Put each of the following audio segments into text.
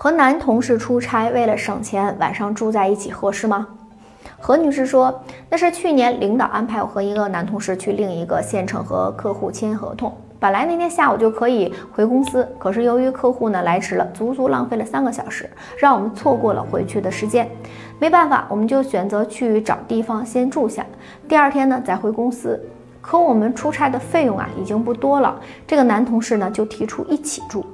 和男同事出差，为了省钱，晚上住在一起合适吗？何女士说，那是去年领导安排我和一个男同事去另一个县城和客户签合同。本来那天下午就可以回公司，可是由于客户呢来迟了，足足浪费了三个小时，让我们错过了回去的时间。没办法，我们就选择去找地方先住下，第二天呢再回公司。可我们出差的费用啊已经不多了，这个男同事呢就提出一起住。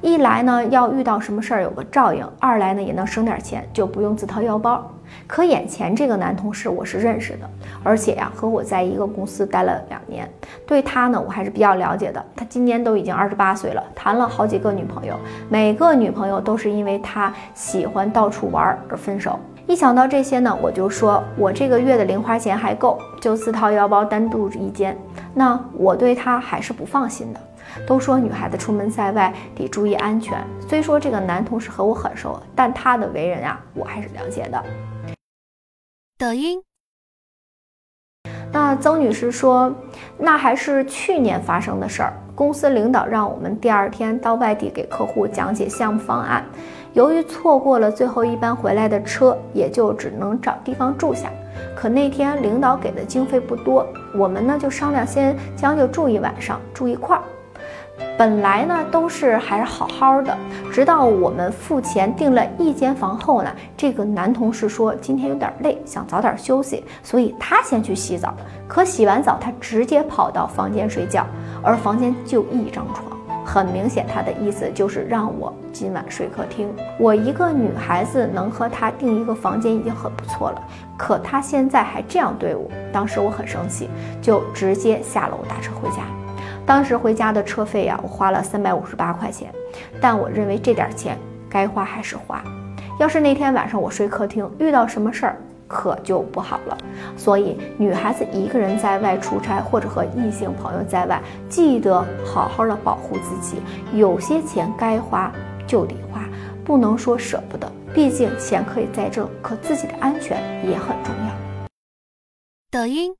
一来呢，要遇到什么事儿有个照应；二来呢，也能省点钱，就不用自掏腰包。可眼前这个男同事我是认识的，而且呀，和我在一个公司待了两年，对他呢，我还是比较了解的。他今年都已经二十八岁了，谈了好几个女朋友，每个女朋友都是因为他喜欢到处玩而分手。一想到这些呢，我就说我这个月的零花钱还够，就自掏腰包单独一间。那我对他还是不放心的。都说女孩子出门在外得注意安全。虽说这个男同事和我很熟，但他的为人啊，我还是了解的。抖音。那曾女士说，那还是去年发生的事儿。公司领导让我们第二天到外地给客户讲解项目方案，由于错过了最后一班回来的车，也就只能找地方住下。可那天领导给的经费不多，我们呢就商量先将就住一晚上，住一块儿。本来呢都是还是好好的，直到我们付钱订了一间房后呢，这个男同事说今天有点累，想早点休息，所以他先去洗澡。可洗完澡，他直接跑到房间睡觉，而房间就一张床，很明显他的意思就是让我今晚睡客厅。我一个女孩子能和他订一个房间已经很不错了，可他现在还这样对我，当时我很生气，就直接下楼打车回家。当时回家的车费呀，我花了三百五十八块钱，但我认为这点钱该花还是花。要是那天晚上我睡客厅，遇到什么事儿可就不好了。所以女孩子一个人在外出差，或者和异性朋友在外，记得好好的保护自己。有些钱该花就得花，不能说舍不得。毕竟钱可以再挣，可自己的安全也很重要。抖音。